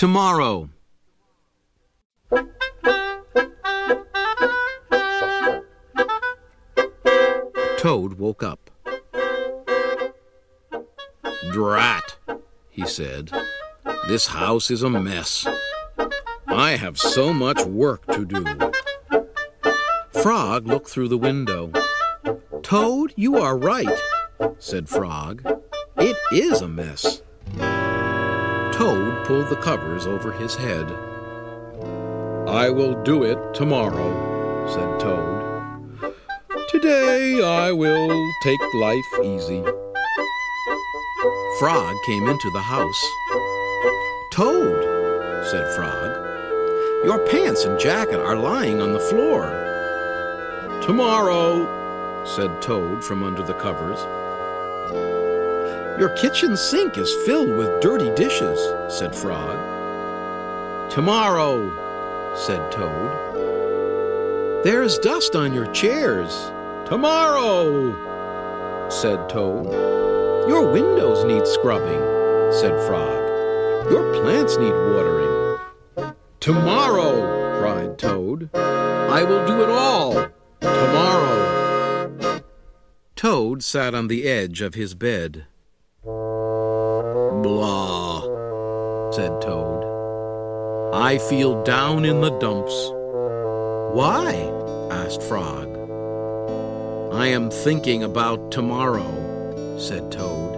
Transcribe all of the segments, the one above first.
Tomorrow. Toad woke up. Drat, he said. This house is a mess. I have so much work to do. Frog looked through the window. Toad, you are right, said Frog. It is a mess. Toad pulled the covers over his head. I will do it tomorrow, said Toad. Today I will take life easy. Frog came into the house. Toad, said Frog, your pants and jacket are lying on the floor. Tomorrow, said Toad from under the covers. Your kitchen sink is filled with dirty dishes, said Frog. Tomorrow, said Toad. There's dust on your chairs. Tomorrow, said Toad. Your windows need scrubbing, said Frog. Your plants need watering. Tomorrow, cried Toad. I will do it all. Tomorrow. Toad sat on the edge of his bed. Blah, said Toad. I feel down in the dumps. Why? asked Frog. I am thinking about tomorrow, said Toad.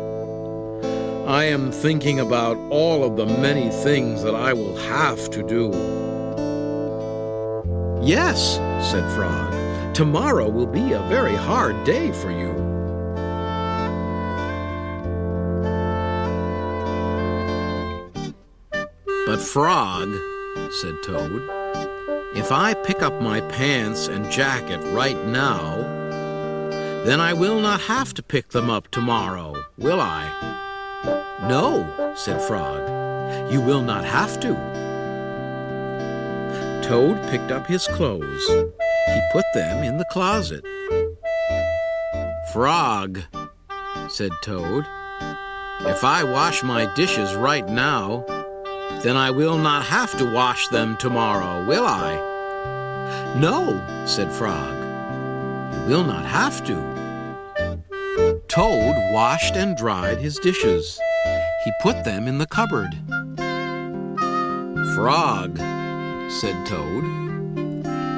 I am thinking about all of the many things that I will have to do. Yes, said Frog. Tomorrow will be a very hard day for you. But Frog, said Toad, if I pick up my pants and jacket right now, then I will not have to pick them up tomorrow, will I? No, said Frog, you will not have to. Toad picked up his clothes. He put them in the closet. Frog, said Toad, if I wash my dishes right now, then I will not have to wash them tomorrow, will I? No, said Frog, you will not have to. Toad washed and dried his dishes. He put them in the cupboard. Frog, said Toad,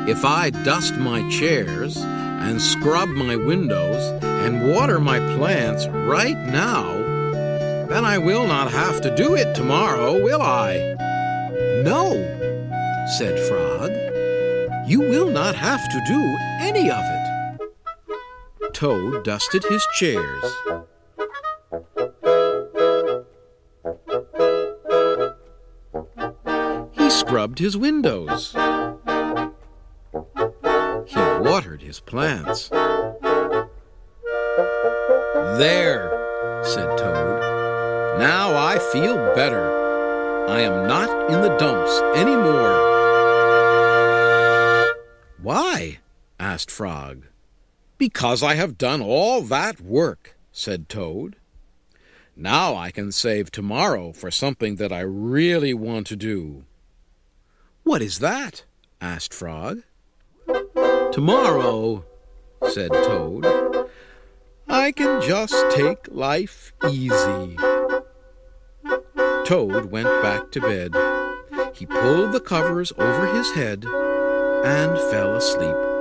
if I dust my chairs and scrub my windows and water my plants right now, then I will not have to do it tomorrow, will I? No, said Frog. You will not have to do any of it. Toad dusted his chairs. He scrubbed his windows. He watered his plants. There, said Toad. Now I feel better. I am not in the dumps any more. Why? asked Frog. Because I have done all that work, said Toad. Now I can save tomorrow for something that I really want to do. What is that? asked Frog. Tomorrow, said Toad, I can just take life easy. Toad went back to bed. He pulled the covers over his head and fell asleep.